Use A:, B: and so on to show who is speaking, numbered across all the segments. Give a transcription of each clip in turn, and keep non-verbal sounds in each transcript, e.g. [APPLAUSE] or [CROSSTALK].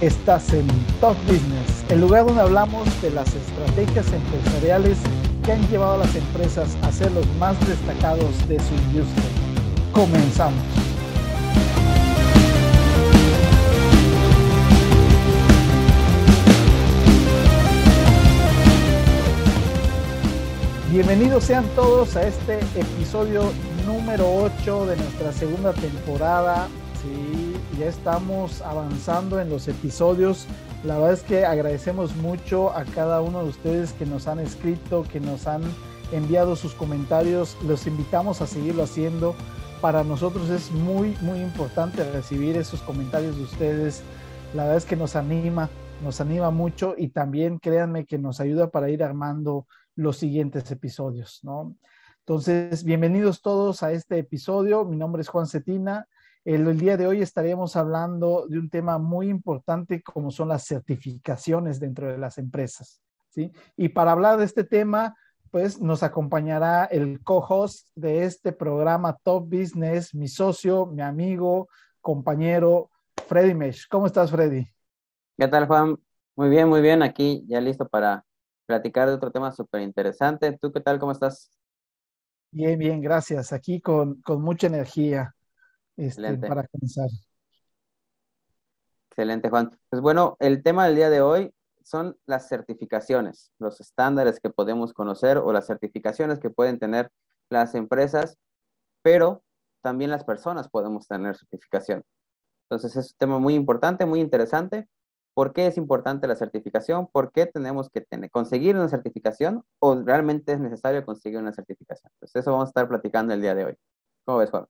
A: Estás en Top Business, el lugar donde hablamos de las estrategias empresariales que han llevado a las empresas a ser los más destacados de su industria. Comenzamos. Bienvenidos sean todos a este episodio número 8 de nuestra segunda temporada. Sí, ya estamos avanzando en los episodios. La verdad es que agradecemos mucho a cada uno de ustedes que nos han escrito, que nos han enviado sus comentarios. Los invitamos a seguirlo haciendo. Para nosotros es muy, muy importante recibir esos comentarios de ustedes. La verdad es que nos anima, nos anima mucho y también créanme que nos ayuda para ir armando los siguientes episodios, ¿no? Entonces, bienvenidos todos a este episodio. Mi nombre es Juan Cetina. El, día de hoy estaremos hablando de un tema muy importante como son las certificaciones dentro de las empresas, ¿sí? Y para hablar de este tema, pues nos acompañará el co-host de este programa Top Business, mi socio, mi amigo, compañero, Freddy Mesh. ¿Cómo estás, Freddy?
B: ¿Qué tal, Juan? Muy bien, muy bien. Aquí ya listo para platicar de otro tema súper interesante. ¿Tú qué tal? ¿Cómo estás?
A: Bien, bien, gracias. Aquí con, mucha energía este, para comenzar.
B: Excelente, Juan. Pues bueno, el tema del día de hoy son las certificaciones, los estándares que podemos conocer o las certificaciones que pueden tener las empresas, pero también las personas podemos tener certificación. Entonces es un tema muy importante, muy interesante. ¿Por qué es importante la certificación? ¿Por qué tenemos que tener, conseguir una certificación o realmente es necesario conseguir una certificación? Pues eso vamos a estar platicando el día de hoy. ¿Cómo ves, Juan?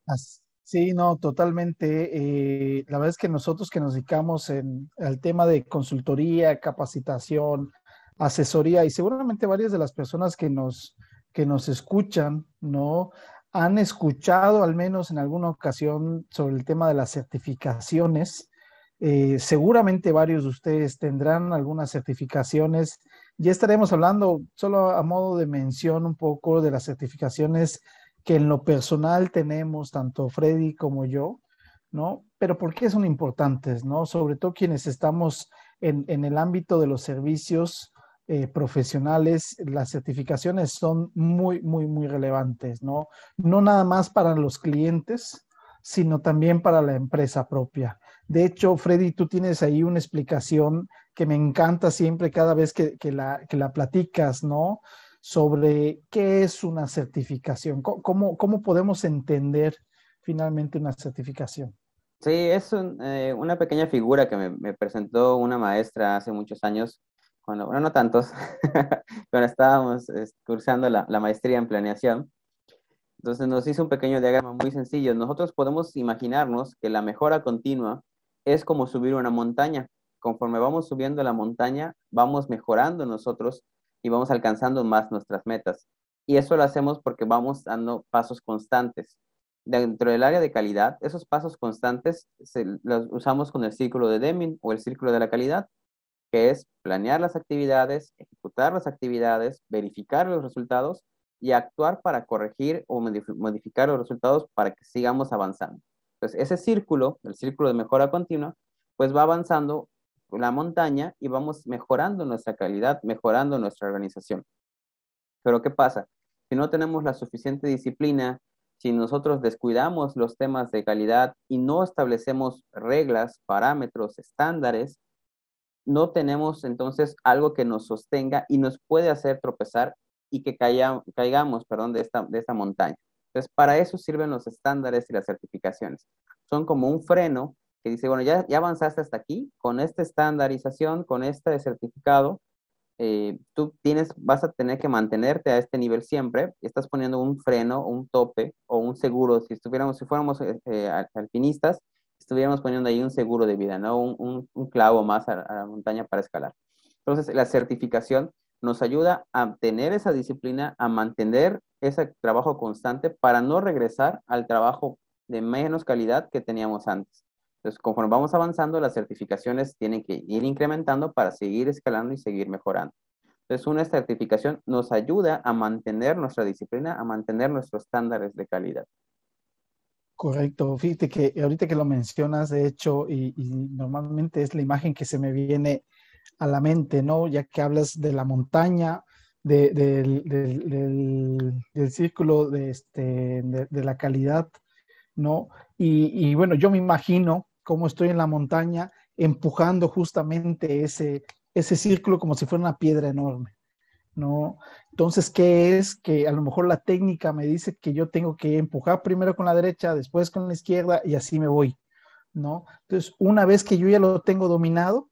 A: Sí, no, totalmente. Eh, la verdad es que nosotros que nos dedicamos en, al tema de consultoría, capacitación, asesoría y seguramente varias de las personas que nos, que nos escuchan, ¿no? Han escuchado al menos en alguna ocasión sobre el tema de las certificaciones eh, seguramente varios de ustedes tendrán algunas certificaciones. Ya estaremos hablando solo a modo de mención un poco de las certificaciones que en lo personal tenemos, tanto Freddy como yo, ¿no? Pero ¿por qué son importantes, no? Sobre todo quienes estamos en, el ámbito de los servicios eh, profesionales, las certificaciones son muy, muy, muy relevantes, ¿no? No nada más para los clientes, sino también para la empresa propia. De hecho, Freddy, tú tienes ahí una explicación que me encanta siempre cada vez que, la, la, platicas, ¿no? Sobre qué es una certificación, cómo, cómo podemos entender finalmente una certificación.
B: Sí, es eh, una pequeña figura que me, presentó una maestra hace muchos años, cuando, bueno, no tantos, [LAUGHS] pero estábamos cursando la, la maestría en planeación. Entonces nos hizo un pequeño diagrama muy sencillo. Nosotros podemos imaginarnos que la mejora continua es como subir una montaña. Conforme vamos subiendo la montaña, vamos mejorando nosotros y vamos alcanzando más nuestras metas. Y eso lo hacemos porque vamos dando pasos constantes. Dentro del área de calidad, esos pasos constantes los usamos con el círculo de Deming o el círculo de la calidad, que es planear las actividades, ejecutar las actividades, verificar los resultados y actuar para corregir o modificar los resultados para que sigamos avanzando. Entonces, ese círculo, el círculo de mejora continua, pues va avanzando la montaña y vamos mejorando nuestra calidad, mejorando nuestra organización. Pero ¿qué pasa? Si no tenemos la suficiente disciplina, si nosotros descuidamos los temas de calidad y no establecemos reglas, parámetros, estándares, no tenemos entonces algo que nos sostenga y nos puede hacer tropezar y que caigamos perdón, de, esta, de esta montaña. Entonces, para eso sirven los estándares y las certificaciones. Son como un freno que dice, bueno, ya, ya avanzaste hasta aquí, con esta estandarización, con este certificado, eh, tú tienes, vas a tener que mantenerte a este nivel siempre, estás poniendo un freno, un tope o un seguro, si estuviéramos, si fuéramos eh, eh, alpinistas, estuviéramos poniendo ahí un seguro de vida, ¿no? Un, un, clavo más a, a, la montaña para escalar. Entonces, la certificación nos ayuda a tener esa disciplina, a mantener ese trabajo constante para no regresar al trabajo de menos calidad que teníamos antes. Entonces, conforme vamos avanzando, las certificaciones tienen que ir incrementando para seguir escalando y seguir mejorando. Entonces, una certificación nos ayuda a mantener nuestra disciplina, a mantener nuestros estándares de calidad.
A: Correcto. Fíjate que ahorita que lo mencionas, de hecho, y, normalmente es la imagen que se me viene a la mente, ¿no? Ya que hablas de la montaña, del, círculo de, este, de, la calidad, ¿no? Y, bueno, yo me imagino cómo estoy en la montaña empujando justamente ese, ese círculo como si fuera una piedra enorme, ¿no? Entonces, ¿qué es? Que a lo mejor la técnica me dice que yo tengo que empujar primero con la derecha, después con la izquierda y así me voy, ¿no? Entonces, una vez que yo ya lo tengo dominado,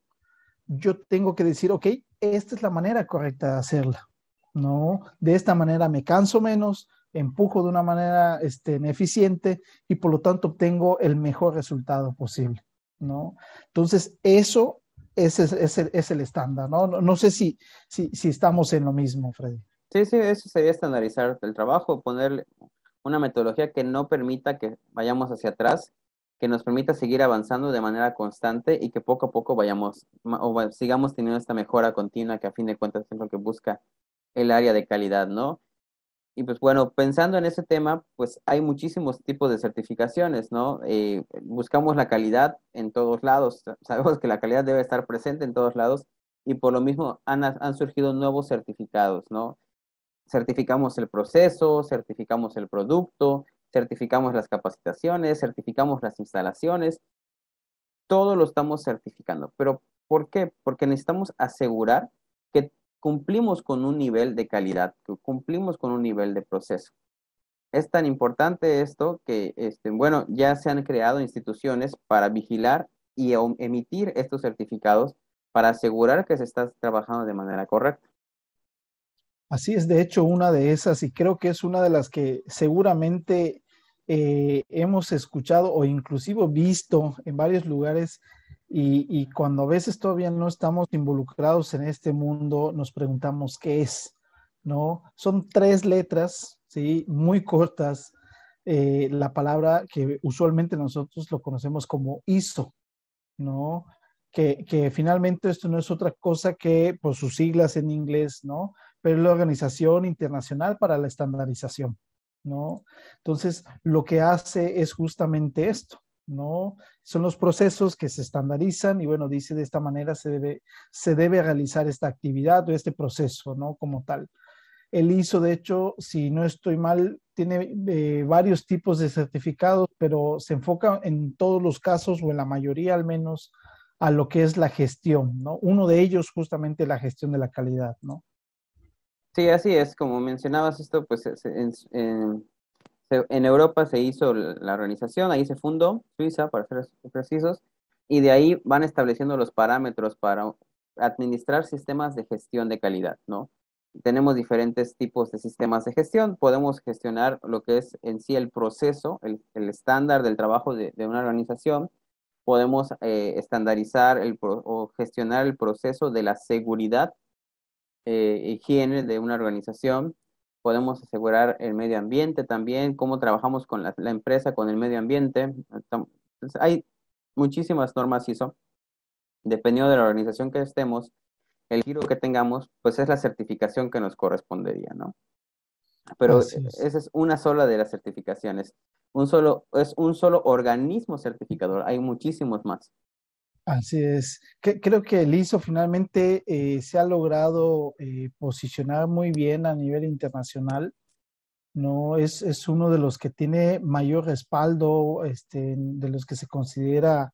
A: yo tengo que decir, ok, esta es la manera correcta de hacerla, ¿no? De esta manera me canso menos, empujo de una manera este, eficiente y por lo tanto obtengo el mejor resultado posible, ¿no? Entonces, eso ese es, es, el, estándar, ¿no? ¿no? No, sé si, si, si estamos en lo mismo, Freddy.
B: Sí, sí, eso sería estandarizar el trabajo, poner una metodología que no permita que vayamos hacia atrás, que nos permita seguir avanzando de manera constante y que poco a poco vayamos o sigamos teniendo esta mejora continua que a fin de cuentas es lo que busca el área de calidad, ¿no? Y pues bueno, pensando en ese tema, pues hay muchísimos tipos de certificaciones, ¿no? Eh, buscamos la calidad en todos lados, sabemos que la calidad debe estar presente en todos lados y por lo mismo han, han surgido nuevos certificados, ¿no? certificamos el proceso, certificamos el producto, certificamos las capacitaciones, certificamos las instalaciones, todo lo estamos certificando. Pero ¿por qué? Porque necesitamos asegurar que cumplimos con un nivel de calidad, cumplimos con un nivel de proceso. Es tan importante esto que, este, bueno, ya se han creado instituciones para vigilar y emitir estos certificados para asegurar que se está trabajando de manera correcta.
A: Así es, de hecho, una de esas, y creo que es una de las que seguramente eh, hemos escuchado o inclusive visto en varios lugares, y, cuando a veces todavía no estamos involucrados en este mundo, nos preguntamos qué es, ¿no? Son tres letras, ¿sí? Muy cortas, eh, la palabra que usualmente nosotros lo conocemos como ISO, ¿no? Que, que, finalmente esto no es otra cosa que por sus siglas en inglés, ¿no? pero es la Organización Internacional para la Estandarización, ¿no? Entonces, lo que hace es justamente esto, ¿no? Son los procesos que se estandarizan y bueno, dice de esta manera se debe, se debe realizar esta actividad o este proceso, ¿no? Como tal. El ISO, de hecho, si no estoy mal, tiene eh, varios tipos de certificados, pero se enfoca en todos los casos o en la mayoría al menos a lo que es la gestión, ¿no? Uno de ellos justamente la gestión de la calidad, ¿no?
B: Sí, así es. Como mencionabas esto, pues en, en, Europa se hizo la organización, ahí se fundó, Suiza, para ser precisos, y de ahí van estableciendo los parámetros para administrar sistemas de gestión de calidad, ¿no? Tenemos diferentes tipos de sistemas de gestión. Podemos gestionar lo que es en sí el proceso, el, estándar del trabajo de, una organización. Podemos eh, estandarizar el, o gestionar el proceso de la seguridad eh, higiene de una organización, podemos asegurar el medio ambiente también, cómo trabajamos con la, empresa, con el medio ambiente. hay muchísimas normas ISO, dependiendo de la organización que estemos, el giro que tengamos, pues es la certificación que nos correspondería, ¿no? Pero esa es una sola de las certificaciones. Un solo, es un solo organismo certificador, hay muchísimos más.
A: Así es. creo que el ISO finalmente eh, se ha logrado eh, posicionar muy bien a nivel internacional. No es, es, uno de los que tiene mayor respaldo, este, de los que se considera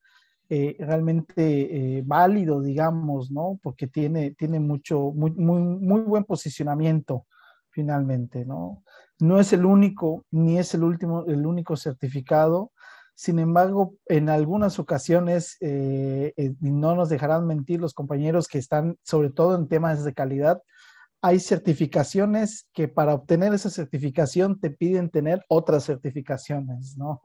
A: eh, realmente válido, digamos, ¿no? Porque tiene, tiene mucho, muy, muy, muy buen posicionamiento finalmente, ¿no? No es el único, ni es el último, el único certificado sin embargo, en algunas ocasiones, eh, eh, no nos dejarán mentir los compañeros que están, sobre todo en temas de calidad, hay certificaciones que para obtener esa certificación te piden tener otras certificaciones, ¿no?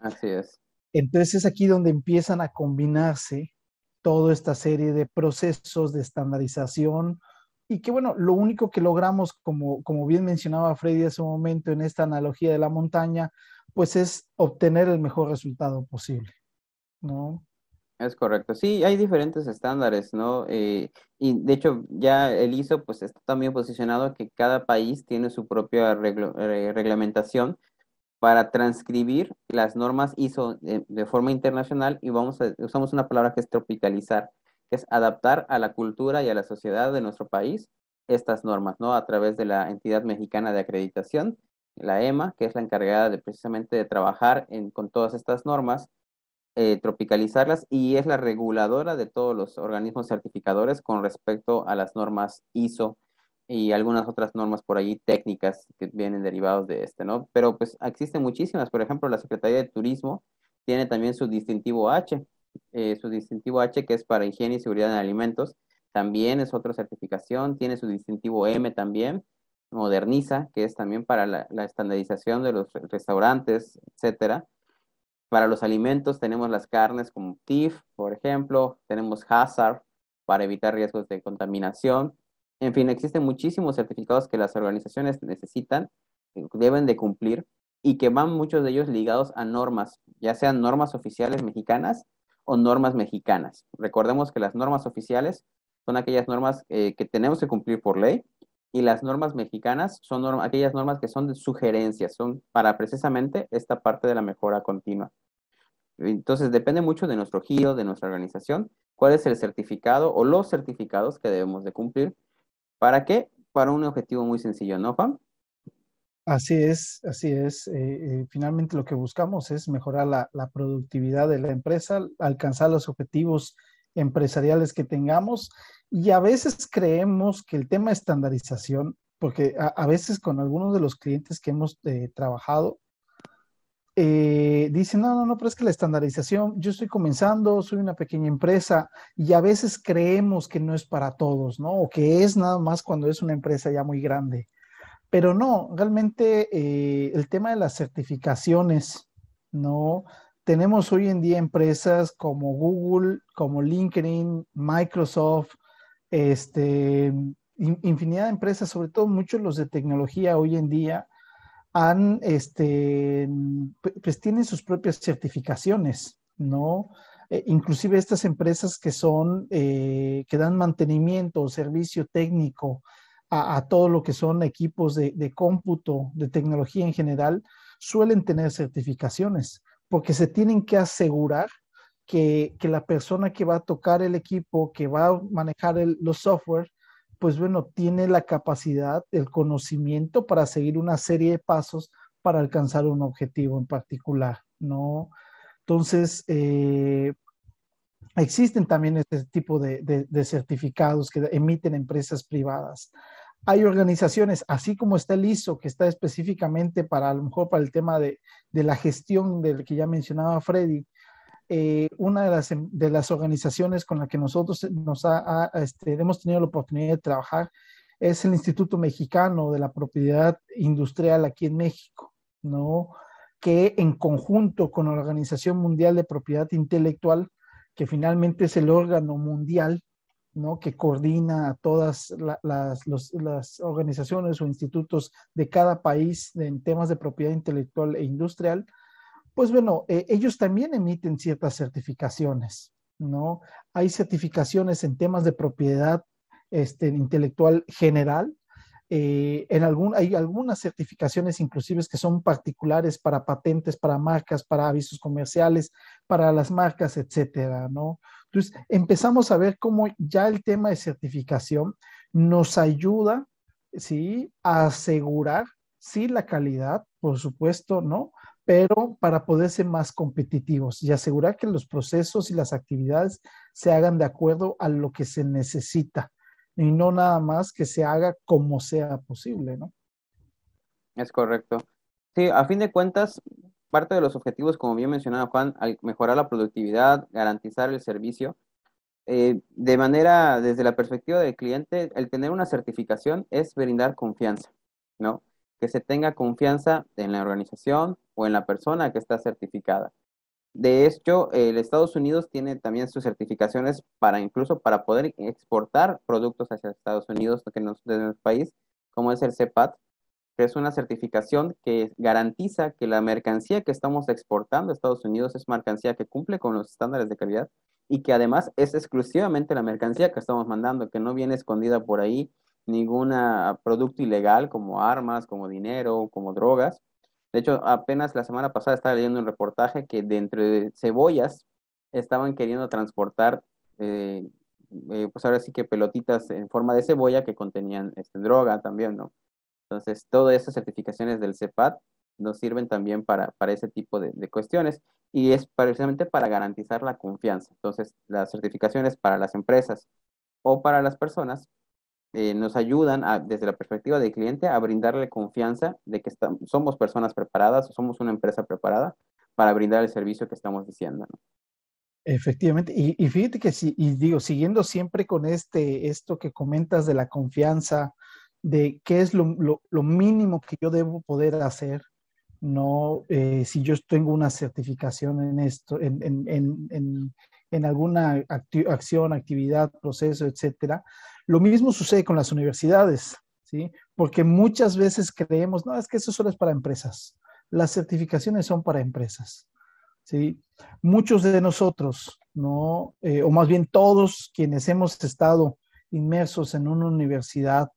B: Así es.
A: Entonces es aquí donde empiezan a combinarse toda esta serie de procesos de estandarización y que bueno, lo único que logramos, como, como bien mencionaba Freddy hace un momento en esta analogía de la montaña, pues es obtener el mejor resultado posible, ¿no?
B: Es correcto. Sí, hay diferentes estándares, ¿no? Eh, y de hecho, ya el ISO, pues está también posicionado que cada país tiene su propia reglamentación para transcribir las normas ISO de, forma internacional y vamos a, usamos una palabra que es tropicalizar, que es adaptar a la cultura y a la sociedad de nuestro país estas normas, ¿no? A través de la entidad mexicana de acreditación, la EMA, que es la encargada de precisamente de trabajar con todas estas normas, eh, tropicalizarlas y es la reguladora de todos los organismos certificadores con respecto a las normas ISO y algunas otras normas por allí técnicas que vienen derivados de este, ¿no? Pero pues existen muchísimas, por ejemplo, la Secretaría de Turismo tiene también su distintivo H, eh, su distintivo H que es para higiene y seguridad en alimentos, también es otra certificación, tiene su distintivo M también, Moderniza, que es también para la, estandarización de los restaurantes, etcétera. Para los alimentos tenemos las carnes como TIF, por ejemplo, tenemos Hazard para evitar riesgos de contaminación. En fin, existen muchísimos certificados que las organizaciones necesitan, deben de cumplir y que van muchos de ellos ligados a normas, ya sean normas oficiales mexicanas o normas mexicanas. Recordemos que las normas oficiales son aquellas normas eh, que tenemos que cumplir por ley y las normas mexicanas son aquellas normas que son de sugerencias, son para precisamente esta parte de la mejora continua. Entonces depende mucho de nuestro giro, de nuestra organización, cuál es el certificado o los certificados que debemos de cumplir. ¿Para qué? Para un objetivo muy sencillo, ¿no, Juan?
A: Así es, así es. Eh, eh, finalmente lo que buscamos es mejorar la, productividad de la empresa, alcanzar los objetivos empresariales que tengamos y a veces creemos que el tema de estandarización, porque a, veces con algunos de los clientes que hemos eh, trabajado, eh, dicen, no, no, no, pero es que la estandarización, yo estoy comenzando, soy una pequeña empresa y a veces creemos que no es para todos, ¿no? O que es nada más cuando es una empresa ya muy grande. Pero no, realmente eh, el tema de las certificaciones, ¿no? tenemos hoy en día empresas como Google, como LinkedIn, Microsoft, este, infinidad de empresas, sobre todo muchos los de tecnología hoy en día, este, pues tienen sus propias certificaciones, ¿no? Eh, inclusive estas empresas que son, eh, que dan mantenimiento o servicio técnico a, todo lo que son equipos de, de cómputo, de tecnología en general, suelen tener certificaciones porque se tienen que asegurar que, la persona que va a tocar el equipo, que va a manejar los software, pues bueno, tiene la capacidad, el conocimiento para seguir una serie de pasos para alcanzar un objetivo en particular, ¿no? Entonces, eh, existen también este tipo de, certificados que emiten empresas privadas hay organizaciones, así como está el ISO, que está específicamente para a lo mejor para el tema de, la gestión del que ya mencionaba Freddy, eh, una de las, de las, organizaciones con la que nosotros nos este, hemos tenido la oportunidad de trabajar es el Instituto Mexicano de la Propiedad Industrial aquí en México, ¿no? que en conjunto con la Organización Mundial de Propiedad Intelectual, que finalmente es el órgano mundial ¿no? que coordina a todas las, organizaciones o institutos de cada país en temas de propiedad intelectual e industrial, pues bueno, eh, ellos también emiten ciertas certificaciones, ¿no? Hay certificaciones en temas de propiedad este, intelectual general, eh, en algún, hay algunas certificaciones inclusive que son particulares para patentes, para marcas, para avisos comerciales, para las marcas, etcétera, ¿no? Entonces, empezamos a ver cómo ya el tema de certificación nos ayuda, ¿sí? A asegurar, sí, la calidad, por supuesto, ¿no? Pero para poder ser más competitivos y asegurar que los procesos y las actividades se hagan de acuerdo a lo que se necesita y no nada más que se haga como sea posible, ¿no?
B: Es correcto. Sí, a fin de cuentas, parte de los objetivos, como bien mencionaba Juan, al mejorar la productividad, garantizar el servicio, eh, de manera, desde la perspectiva del cliente, el tener una certificación es brindar confianza, ¿no? Que se tenga confianza en la organización o en la persona que está certificada. De hecho, el Estados Unidos tiene también sus certificaciones para incluso para poder exportar productos hacia Estados Unidos que nos, de nuestro país, como es el CEPAT, que es una certificación que garantiza que la mercancía que estamos exportando a Estados Unidos es mercancía que cumple con los estándares de calidad y que además es exclusivamente la mercancía que estamos mandando, que no viene escondida por ahí ningún producto ilegal como armas, como dinero, como drogas. De hecho, apenas la semana pasada estaba leyendo un reportaje que dentro de cebollas estaban queriendo transportar, eh, eh, pues ahora sí que pelotitas en forma de cebolla que contenían este, droga también, ¿no? Entonces, todas esas certificaciones del CEPAT nos sirven también para, para ese tipo de, de, cuestiones y es precisamente para garantizar la confianza. Entonces, las certificaciones para las empresas o para las personas eh, nos ayudan desde la perspectiva del cliente a brindarle confianza de que estamos, somos personas preparadas somos una empresa preparada para brindar el servicio que estamos diciendo.
A: Efectivamente, y, fíjate que si, y digo, siguiendo siempre con este, esto que comentas de la confianza, de qué es lo, lo, mínimo que yo debo poder hacer, no eh, si yo tengo una certificación en esto, en, en, en, en alguna acción, actividad, proceso, etcétera. Lo mismo sucede con las universidades, ¿sí? Porque muchas veces creemos, no, es que eso solo es para empresas. Las certificaciones son para empresas, ¿sí? Muchos de nosotros, ¿no? Eh, o más bien todos quienes hemos estado inmersos en una universidad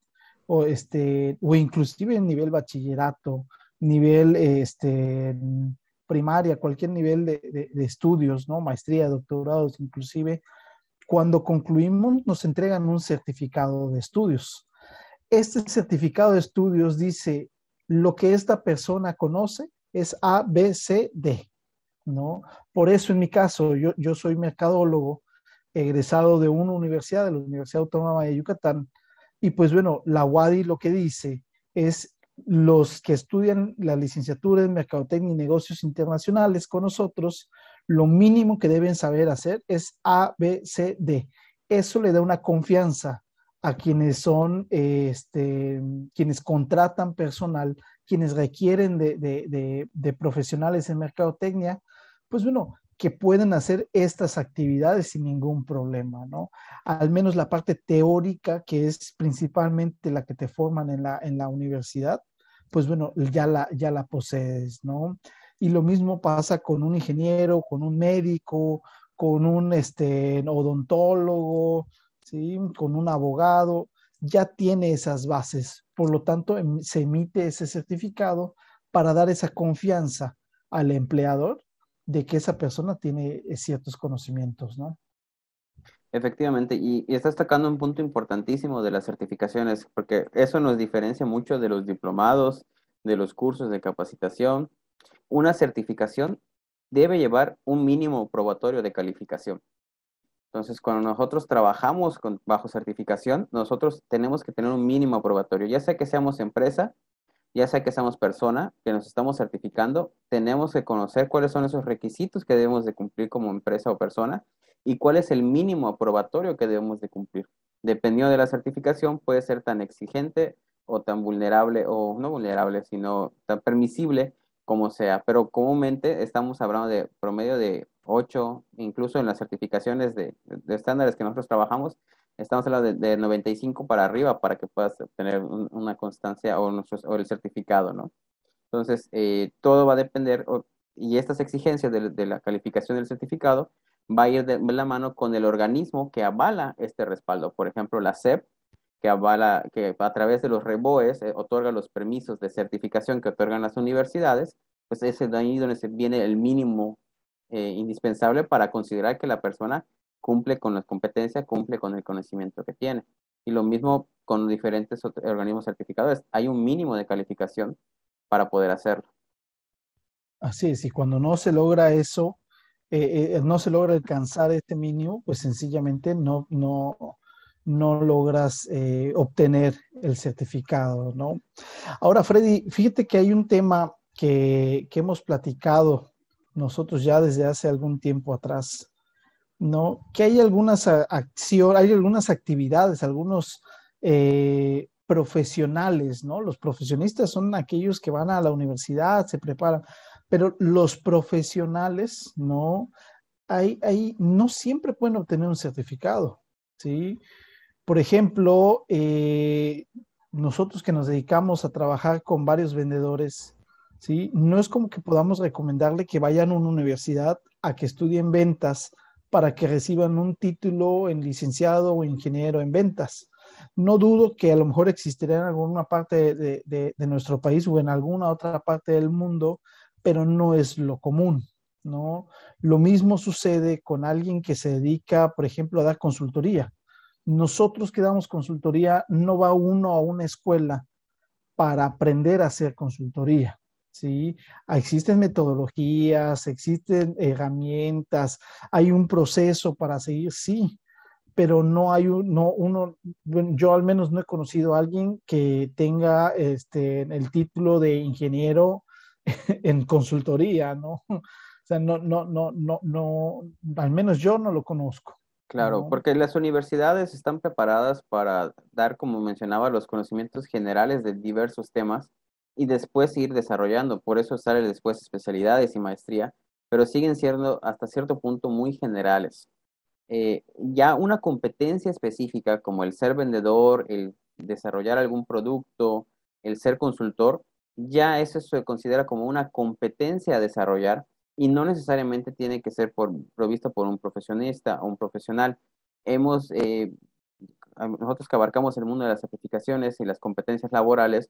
A: o, este, o inclusive en nivel bachillerato, nivel este, primaria, cualquier nivel de, de, estudios, ¿no? Maestría, doctorados, inclusive, cuando concluimos nos entregan un certificado de estudios. Este certificado de estudios dice lo que esta persona conoce es A, B, C, D, ¿no? Por eso en mi caso, yo, yo soy mercadólogo, egresado de una universidad, de la Universidad Autónoma de Yucatán, y pues bueno, la UADI lo que dice es los que estudian la licenciatura en Mercadotecnia y Negocios Internacionales con nosotros, lo mínimo que deben saber hacer es A, B, C, D. Eso le da una confianza a quienes son, este, quienes contratan personal, quienes requieren de, de, profesionales en mercadotecnia, pues bueno, que pueden hacer estas actividades sin ningún problema, ¿no? Al menos la parte teórica, que es principalmente la que te forman en la, en la universidad, pues bueno, ya la, ya la posees, ¿no? Y lo mismo pasa con un ingeniero, con un médico, con un este, odontólogo, ¿sí? Con un abogado, ya tiene esas bases. Por lo tanto, em, se emite ese certificado para dar esa confianza al empleador de que esa persona tiene eh, ciertos conocimientos, ¿no?
B: Efectivamente, y, y, estás tocando un punto importantísimo de las certificaciones, porque eso nos diferencia mucho de los diplomados, de los cursos de capacitación. Una certificación debe llevar un mínimo probatorio de calificación. Entonces, cuando nosotros trabajamos con, bajo certificación, nosotros tenemos que tener un mínimo probatorio, ya sea que seamos empresa ya sea que seamos persona, que nos estamos certificando, tenemos que conocer cuáles son esos requisitos que debemos de cumplir como empresa o persona y cuál es el mínimo aprobatorio que debemos de cumplir. Dependiendo de la certificación, puede ser tan exigente o tan vulnerable, o no vulnerable, sino tan permisible como sea. Pero comúnmente estamos hablando de promedio de 8, incluso en las certificaciones de, estándares que nosotros trabajamos, estamos hablando de, de 95 para arriba para que puedas obtener un, una constancia o, nuestros, o, el certificado, ¿no? Entonces, eh, todo va a depender, y estas exigencias de, de, la calificación del certificado va a ir de la mano con el organismo que avala este respaldo. Por ejemplo, la SEP, que avala, que a través de los REBOES eh, otorga los permisos de certificación que otorgan las universidades, pues es ahí donde se viene el mínimo eh, indispensable para considerar que la persona cumple con las competencias, cumple con el conocimiento que tiene. Y lo mismo con diferentes organismos certificadores. Hay un mínimo de calificación para poder hacerlo.
A: Así es, y cuando no se logra eso, eh, no se logra alcanzar este mínimo, pues sencillamente no, no, no logras eh, obtener el certificado, ¿no? Ahora, Freddy, fíjate que hay un tema que, que hemos platicado nosotros ya desde hace algún tiempo atrás, ¿no? Que hay algunas acciones, hay algunas actividades, algunos eh, profesionales, ¿no? Los profesionistas son aquellos que van a la universidad, se preparan, pero los profesionales, ¿no? Hay, hay, no siempre pueden obtener un certificado, ¿sí? Por ejemplo, eh, nosotros que nos dedicamos a trabajar con varios vendedores, ¿sí? No es como que podamos recomendarle que vayan a una universidad a que estudien ventas, para que reciban un título en licenciado o ingeniero en ventas. No dudo que a lo mejor existiría en alguna parte de, de nuestro país o en alguna otra parte del mundo, pero no es lo común, ¿no? Lo mismo sucede con alguien que se dedica, por ejemplo, a dar consultoría. Nosotros que damos consultoría, no va uno a una escuela para aprender a hacer consultoría. ¿sí? Existen metodologías, existen herramientas, hay un proceso para seguir, sí, pero no hay un, no, uno, yo al menos no he conocido a alguien que tenga este, el título de ingeniero [LAUGHS] en consultoría, ¿no? [LAUGHS] O sea, no, no, no, no, no, al menos yo no lo conozco.
B: Claro, porque las universidades están preparadas para dar, como mencionaba, los conocimientos generales de diversos temas y después ir desarrollando. Por eso sale después especialidades y maestría, pero siguen siendo hasta cierto punto muy generales. Eh, ya una competencia específica como el ser vendedor, el desarrollar algún producto, el ser consultor, ya eso se considera como una competencia a desarrollar y no necesariamente tiene que ser por, provisto por un profesionista o un profesional. Hemos, eh, nosotros que abarcamos el mundo de las certificaciones y las competencias laborales,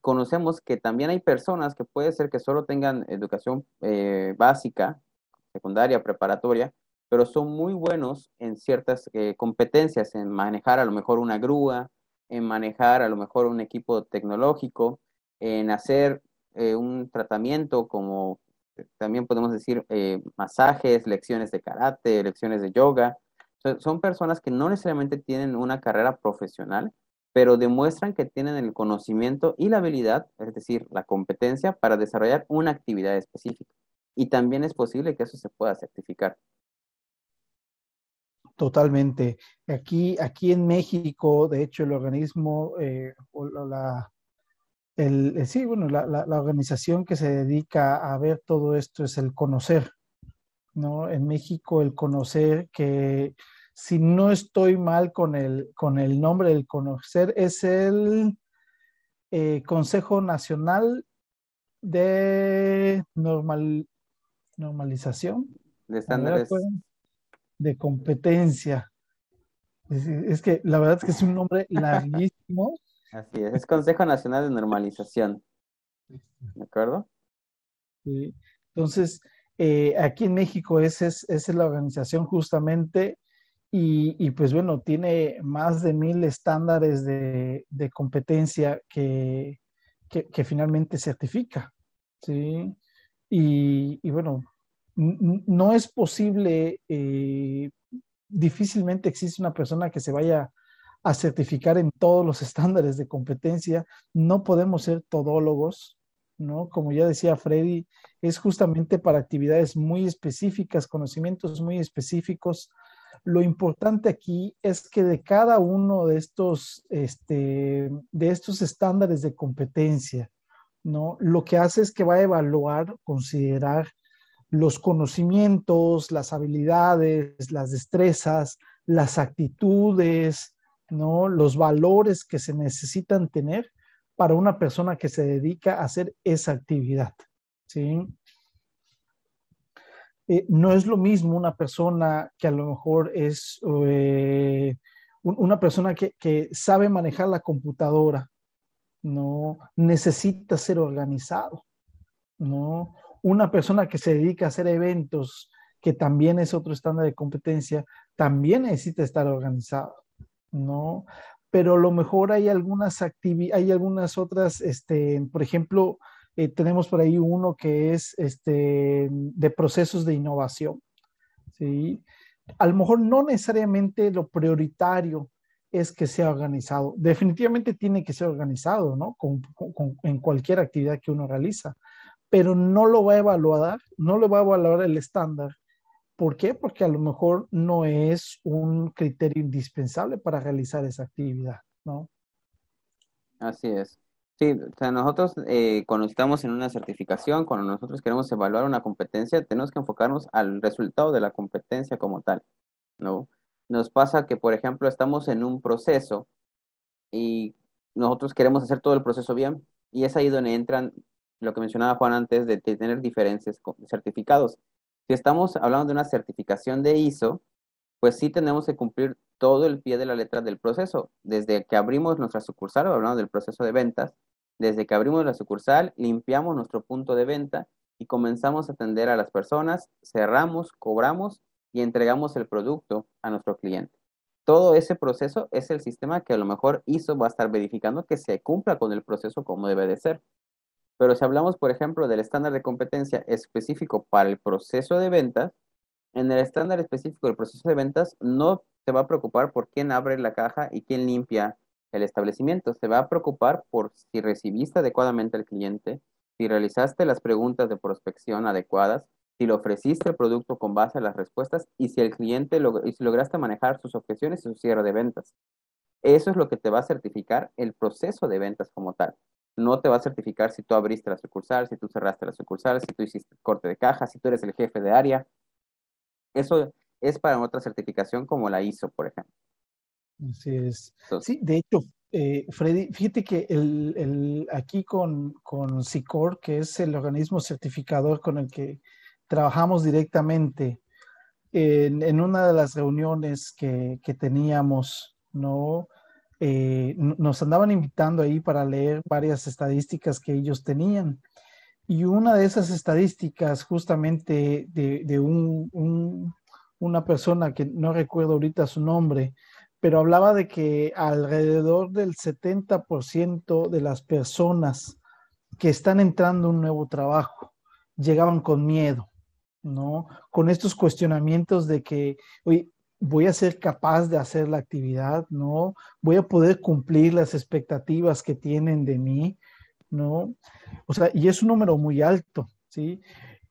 B: conocemos que también hay personas que puede ser que solo tengan educación eh, básica, secundaria, preparatoria, pero son muy buenos en ciertas eh, competencias, en manejar a lo mejor una grúa, en manejar a lo mejor un equipo tecnológico, en hacer un tratamiento como también podemos decir eh, masajes, lecciones de karate, lecciones de yoga. son personas que no necesariamente tienen una carrera profesional, pero demuestran que tienen el conocimiento y la habilidad, es decir, la competencia para desarrollar una actividad específica. Y también es posible que eso se pueda certificar.
A: Totalmente. Aquí, aquí en México, de hecho, el organismo eh, o la, el, eh, sí, bueno, la, la, organización que se dedica a ver todo esto es el conocer, ¿no? En México el conocer que si no estoy mal con el, con el nombre del conocer, es el eh, Consejo Nacional de Normal, Normalización.
B: De estándares.
A: De competencia. es, que la verdad es que es un nombre larguísimo.
B: Así es, es Consejo Nacional de Normalización. ¿De acuerdo?
A: Sí. Entonces, eh, aquí en México esa es, es, la organización justamente y, pues bueno, tiene más de mil estándares de, competencia que, que, finalmente certifica. ¿sí? Y, bueno, no es posible, eh, difícilmente existe una persona que se vaya a certificar en todos los [LAUGHS] estándares de competencia. No podemos ser todólogos, ¿no? Como ya decía Freddy, es justamente para actividades muy específicas, conocimientos muy específicos. Lo importante aquí es que de cada uno de estos, este, de estos estándares de competencia, ¿no? Lo que hace es que va a evaluar, considerar los conocimientos, las habilidades, las destrezas, las actitudes, ¿no? Los valores que se necesitan tener para una persona que se dedica a hacer esa actividad, ¿sí? Eh, no es lo mismo una persona que a lo mejor es eh, una persona que, que, sabe manejar la computadora, no necesita ser organizado, no una persona que se dedica a hacer eventos, que también es otro estándar de competencia, también necesita estar organizado. ¿No? Pero a lo mejor hay algunas actividades, hay algunas otras, este, por ejemplo, eh, tenemos por ahí uno que es este, de procesos de innovación, ¿sí? A lo mejor no necesariamente lo prioritario es que sea organizado. Definitivamente tiene que ser organizado, ¿no? en cualquier actividad que uno realiza, pero no lo va a evaluar, no lo va a evaluar el estándar ¿Por qué? Porque a lo mejor no es un criterio indispensable para realizar esa actividad, ¿no?
B: Así es. Sí, o sea, nosotros eh, cuando estamos en una certificación, cuando nosotros queremos evaluar una competencia, tenemos que enfocarnos al resultado de la competencia como tal, ¿no? Nos pasa que, por ejemplo, estamos en un proceso y nosotros queremos hacer todo el proceso bien y es ahí donde entran lo que mencionaba Juan antes de tener diferentes certificados. Si estamos hablando de una certificación de ISO, pues sí tenemos que cumplir todo el pie de la letra del proceso. Desde que abrimos nuestra sucursal, hablando del proceso de ventas, desde que abrimos la sucursal, limpiamos nuestro punto de venta y comenzamos a atender a las personas, cerramos, cobramos y entregamos el producto a nuestro cliente. Todo ese proceso es el sistema que a lo mejor ISO va a estar verificando que se cumpla con el proceso como debe de ser. Pero si hablamos, por ejemplo, del estándar de competencia específico para el proceso de ventas, en el estándar específico del proceso de ventas no se va a preocupar por quién abre la caja y quién limpia el establecimiento. Se va a preocupar por si recibiste adecuadamente al cliente, si realizaste las preguntas de prospección adecuadas, si le ofreciste el producto con base a las respuestas y si el cliente y si lograste manejar sus objeciones y su cierre de ventas. Eso es lo que te va a certificar el proceso de ventas como tal. No te va a certificar si tú abriste la sucursal, si tú cerraste la sucursal, si tú hiciste corte de caja, si tú eres el jefe de área. Eso es para otra certificación como la ISO, por ejemplo.
A: Así es. sí, de hecho, eh, Freddy, fíjate que el, aquí con, con SICOR, que es el organismo certificador con el que trabajamos directamente, en, una de las reuniones que, teníamos, ¿no? Eh, nos andaban invitando ahí para leer varias estadísticas que ellos tenían. Y una de esas estadísticas, justamente de, un, una persona que no recuerdo ahorita su nombre, pero hablaba de que alrededor del 70% de las personas que están entrando a un nuevo trabajo llegaban con miedo, ¿no? Con estos cuestionamientos de que, oye, voy a ser capaz de hacer la actividad, ¿no? Voy a poder cumplir las expectativas que tienen de mí, ¿no? O sea, y es un número muy alto, ¿sí?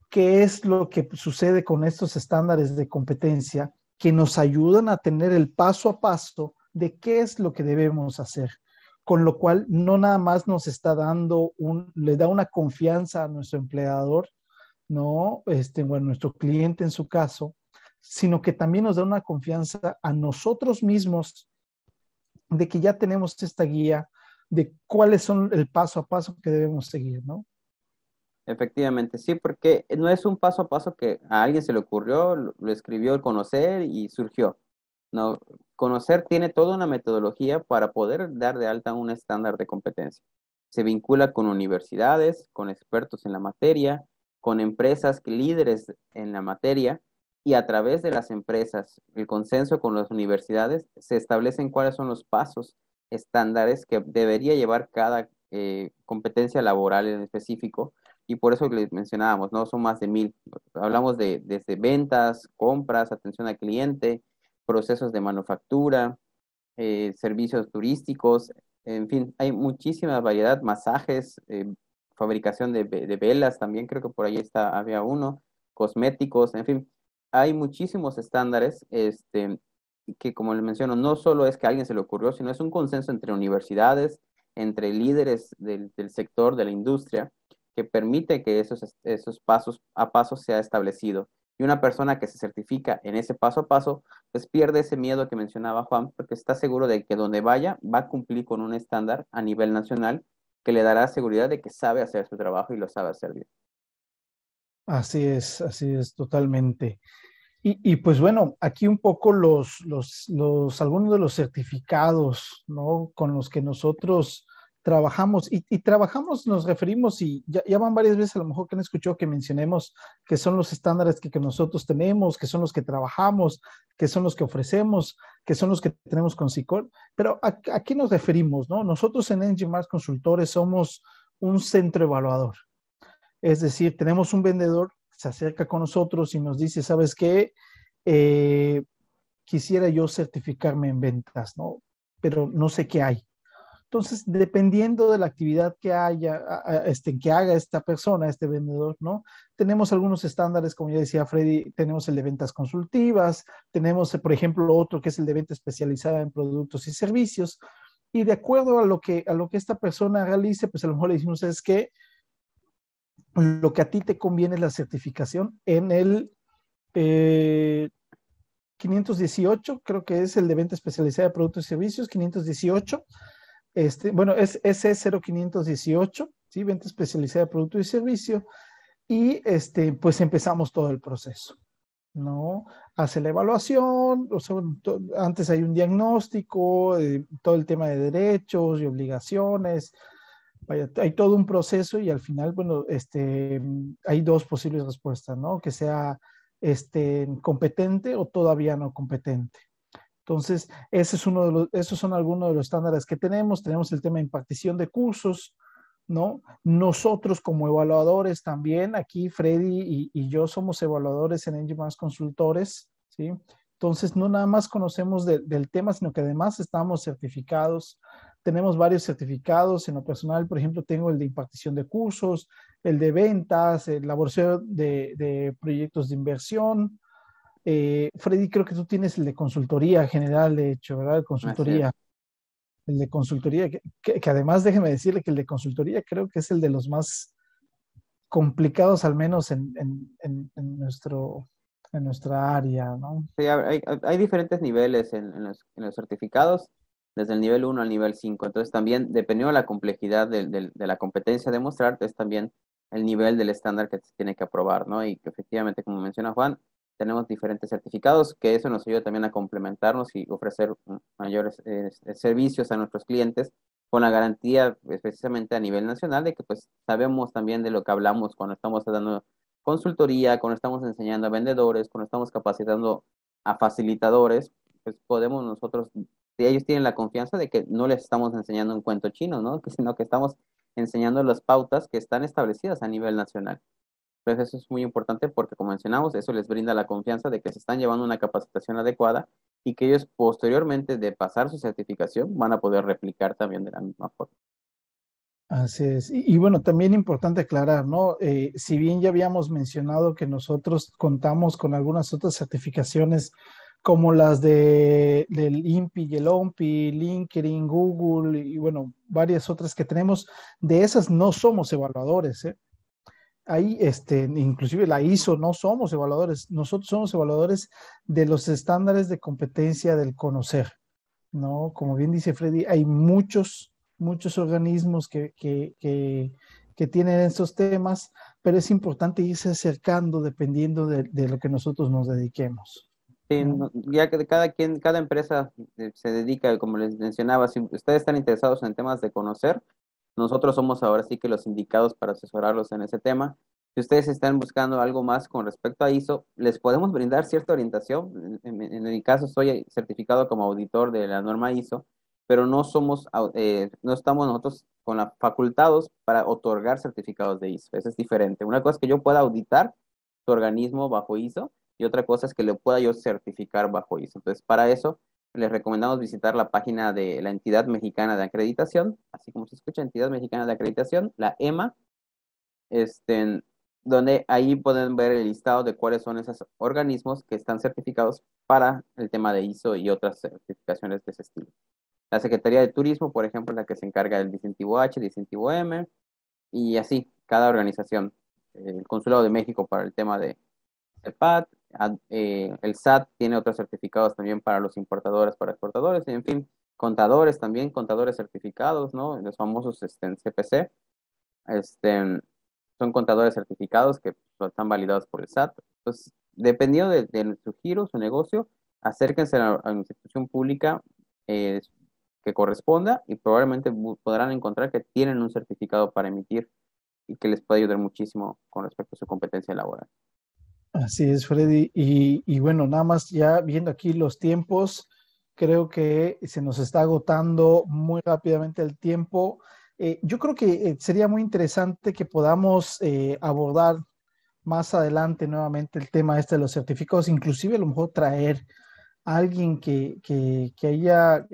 A: ¿Qué es lo que sucede con estos estándares de competencia? que nos ayudan a tener el paso a paso de qué es lo que debemos hacer. Con lo cual, no nada más nos está dando un, le da una confianza a nuestro empleador, ¿no? Este, bueno, nuestro cliente en su caso, sino que también nos da una confianza a nosotros mismos de que ya tenemos esta guía de cuáles son el paso a paso que debemos seguir, ¿no?
B: Efectivamente, sí, porque no es un paso a paso que a alguien se le ocurrió, lo, escribió el conocer y surgió. No, conocer tiene toda una metodología para poder dar de alta un estándar de competencia. Se vincula con universidades, con expertos en la materia, con empresas líderes en la materia y a través de las empresas, el consenso con las universidades, se establecen cuáles son los pasos estándares que debería llevar cada eh, competencia laboral en específico y por eso les mencionábamos, ¿no? Son más de mil. Hablamos de desde ventas, compras, atención al cliente, procesos de manufactura, eh, servicios turísticos, en fin, hay muchísima variedad, masajes, eh, fabricación de, velas, también creo que por ahí está, había uno, cosméticos, en fin, hay muchísimos estándares, este, que como les menciono, no solo es que a alguien se le ocurrió, sino es un consenso entre universidades, entre líderes del, del sector, de la industria, que permite que esos, esos pasos a paso sea establecido. Y una persona que se certifica en ese paso a paso, pues pierde ese miedo que mencionaba Juan, porque está seguro de que donde vaya va a cumplir con un estándar a nivel nacional que le dará seguridad de que sabe hacer su trabajo y lo sabe hacer bien.
A: Así es, así es, totalmente. Y, y, pues bueno, aquí un poco los, los, los, algunos de los certificados, ¿no? Con los que nosotros trabajamos y, trabajamos, nos referimos y ya, van varias veces a lo mejor que han escuchado que mencionemos que son los estándares que, nosotros tenemos, que son los que trabajamos, que son los que ofrecemos, que son los que tenemos con SICOR, pero ¿a, qué nos referimos? No? Nosotros en Engine Consultores somos un centro evaluador, es decir, tenemos un vendedor que se acerca con nosotros y nos dice, ¿sabes qué? Eh, quisiera yo certificarme en ventas, ¿no? Pero no sé qué hay entonces, dependiendo de la actividad que haya, este, que haga esta persona, este vendedor, ¿no? Tenemos algunos estándares, como ya decía Freddy, tenemos el de ventas consultivas, tenemos, por ejemplo, otro que es el de venta especializada en productos y servicios, y de acuerdo a lo que, a lo que esta persona realice, pues a lo mejor le decimos, es que lo que a ti te conviene es la certificación en el 518, eh, creo que es el de venta especializada de productos y servicios, 518 este, bueno, es S0518, ¿sí? Venta especializada de producto y servicio. Y este, pues empezamos todo el proceso. ¿no? Hace la evaluación, o sea, antes hay un diagnóstico, eh, todo el tema de derechos y obligaciones, hay todo un proceso y al final, bueno, este, hay dos posibles respuestas, ¿no? Que sea este, competente o todavía no competente. Entonces, ese es uno de los, esos son algunos de los estándares que tenemos. Tenemos el tema de impartición de cursos, ¿no? Nosotros como evaluadores también, aquí Freddy y, yo somos evaluadores en Engine Consultores, ¿sí? Entonces, no nada más conocemos del tema, sino que además estamos certificados. Tenemos varios certificados. En lo personal, por ejemplo, tengo el de impartición de cursos, el de ventas, el elaboración de, de proyectos de inversión. Eh, Freddy, creo que tú tienes el de consultoría general, de hecho, ¿verdad? Consultoría el de consultoría, que, además déjeme decirle que el de consultoría creo que es el de los más complicados, al menos en, nuestro, en nuestra área, ¿no?
B: Sí, hay, diferentes niveles en, los, certificados, desde el nivel 1 al nivel 5. Entonces también, dependiendo de la complejidad de, de la competencia de mostrar, es también el nivel del estándar que se tiene que aprobar, ¿no? Y que efectivamente, como menciona Juan, tenemos diferentes certificados, que eso nos ayuda también a complementarnos y ofrecer mayores eh, servicios a nuestros clientes con la garantía pues, precisamente a nivel nacional de que pues sabemos también de lo que hablamos cuando estamos dando consultoría, cuando estamos enseñando a vendedores, cuando estamos capacitando a facilitadores, pues podemos nosotros, ellos tienen la confianza de que no les estamos enseñando un cuento chino, ¿no? [LAUGHS] sino que estamos enseñando las pautas que están establecidas a nivel nacional. Entonces eso es muy importante porque, como mencionamos, eso les brinda la confianza de que se están llevando una capacitación adecuada y que ellos posteriormente de pasar su certificación van a poder replicar también de la misma forma.
A: Así es. Y, bueno, también importante aclarar, ¿no? Eh, si bien ya habíamos mencionado que nosotros contamos con algunas otras certificaciones como las de, del INPI el OMPI, LinkedIn, Google y bueno, varias otras que tenemos, de esas no somos evaluadores, ¿eh? ahí, este, inclusive la ISO, no somos evaluadores, nosotros somos evaluadores de los estándares de competencia del conocer, ¿no? Como bien dice Freddy, hay muchos, muchos organismos que, que, que, tienen estos temas, pero es importante irse acercando dependiendo de, lo que nosotros nos dediquemos.
B: Sí, ya que cada quien, cada empresa eh, se dedica, como les mencionaba, si ustedes están interesados en temas de conocer, nosotros somos ahora sí que los indicados para asesorarlos en ese tema. Si ustedes están buscando algo más con respecto a ISO, les podemos brindar cierta orientación. En, mi caso, soy certificado como auditor de la norma ISO, pero no somos, eh, no estamos nosotros con la facultados para otorgar certificados de ISO. Eso es diferente. Una cosa es que yo pueda auditar tu organismo bajo ISO y otra cosa es que le pueda yo certificar bajo ISO. Entonces, para eso les recomendamos visitar la página de la Entidad Mexicana de Acreditación, así como se escucha, Entidad Mexicana de Acreditación, la EMA, este, donde ahí pueden ver el listado de cuáles son esos organismos que están certificados para el tema de ISO y otras certificaciones de ese estilo. La Secretaría de Turismo, por ejemplo, es la que se encarga del distintivo H, distintivo M, y así, cada organización. El Consulado de México para el tema de, de PAT, eh, el SAT tiene otros certificados también para los importadores, para exportadores, en fin, contadores también, contadores certificados, ¿no? Los famosos este, CPC, este, son contadores certificados que están validados por el SAT. Entonces, dependiendo de, su giro, su negocio, acérquense a la, institución pública eh, que corresponda y probablemente podrán encontrar que tienen un certificado para emitir y que les puede ayudar muchísimo con respecto a su competencia laboral.
A: Así es, Freddy. Y, bueno, nada más ya viendo aquí los tiempos, creo que se nos está agotando muy rápidamente el tiempo. Eh, yo creo que eh, sería muy interesante que podamos eh, abordar más adelante nuevamente el tema este de los certificados, inclusive a lo mejor traer a alguien que, que, haya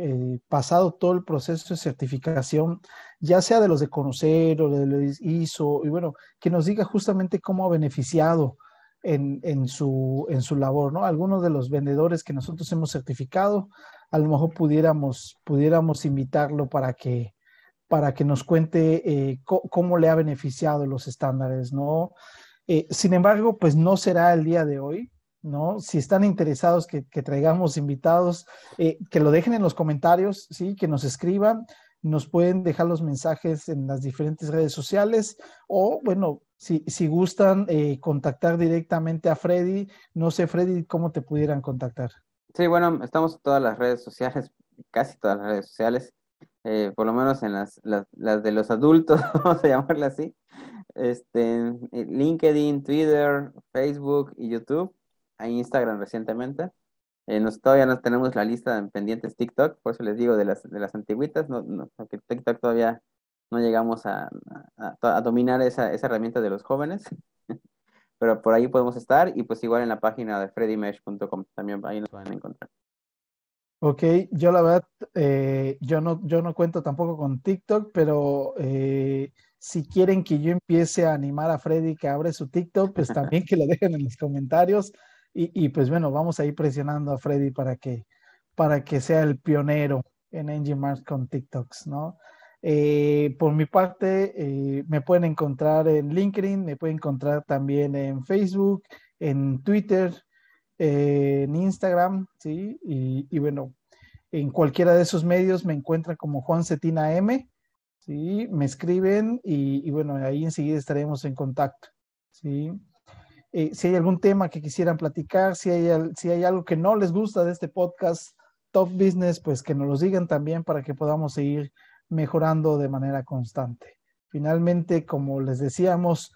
A: pasado todo el proceso de certificación, ya sea de los de conocer o de los ISO, y bueno, que nos diga justamente cómo ha beneficiado en, su, en su labor, ¿no? Algunos de los vendedores que nosotros hemos certificado, a lo mejor pudiéramos, pudiéramos invitarlo para que, para que nos cuente eh, cómo le ha beneficiado los estándares, ¿no? Eh, sin embargo, pues no será el día de hoy, ¿no? Si están interesados que, traigamos invitados, eh, que lo dejen en los comentarios, ¿sí? Que nos escriban, nos pueden dejar los mensajes en las diferentes redes sociales o, bueno, si, si gustan eh, contactar directamente a Freddy, no sé, Freddy, cómo te pudieran contactar.
B: Sí, bueno, estamos en todas las redes sociales, casi todas las redes sociales, eh, por lo menos en las, las, de los adultos, [LAUGHS] vamos a llamarla así. Este, LinkedIn, Twitter, Facebook y YouTube, a Instagram recientemente. Eh, nos, todavía no tenemos la lista de pendientes TikTok, por eso les digo de las, de las antiguitas, no, no, porque TikTok todavía no llegamos a, dominar esa, herramienta de los jóvenes, [LAUGHS] pero por ahí podemos estar y pues igual en la página de freddymesh.com también ahí nos pueden encontrar.
A: Ok, yo la verdad, eh, yo, no, yo no cuento tampoco con TikTok, pero eh, si quieren que yo empiece a animar a Freddy que abre su TikTok, pues también que lo dejen en los comentarios. Y, pues bueno, vamos a ir presionando a Freddy para que, para que sea el pionero en Engine con TikToks, ¿no? Eh, por mi parte, eh, me pueden encontrar en LinkedIn, me pueden encontrar también en Facebook, en Twitter, eh, en Instagram, ¿sí? Y, y, bueno, en cualquiera de esos medios me encuentran como Juan Cetina M, ¿sí? Me escriben y, y bueno, ahí enseguida estaremos en contacto, ¿sí? Eh, si hay algún tema que quisieran platicar, si hay, algo que no les gusta de este podcast Top Business, pues que nos lo digan también para que podamos seguir mejorando de manera constante. Finalmente, como les decíamos,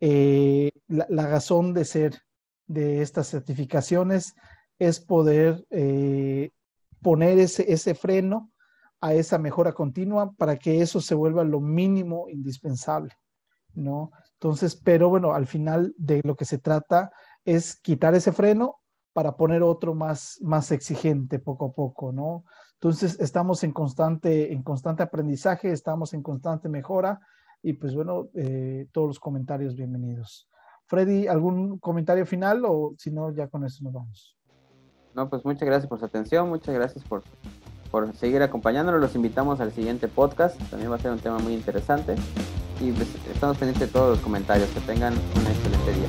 A: eh, la, razón de ser de estas certificaciones es poder eh, poner ese freno a esa mejora continua para que eso se vuelva lo mínimo indispensable, ¿no? Entonces, pero bueno, al final de lo que se trata es quitar ese freno para poner otro más, más exigente poco a poco, ¿no? Entonces, estamos en constante, en constante aprendizaje, estamos en constante mejora y pues bueno, eh, todos los comentarios bienvenidos. Freddy, ¿algún comentario final o si no, ya con eso nos vamos?
B: No, pues muchas gracias por su atención, muchas gracias por, por seguir acompañándonos. Los invitamos al siguiente podcast, también va a ser un tema muy interesante y pues, estamos pendientes de todos los comentarios. Que tengan un excelente día.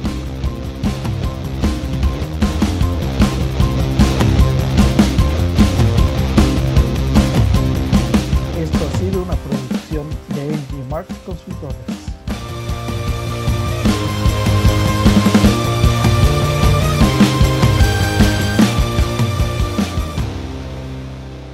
A: Esto ha sido una producción de NG Mark Consultores.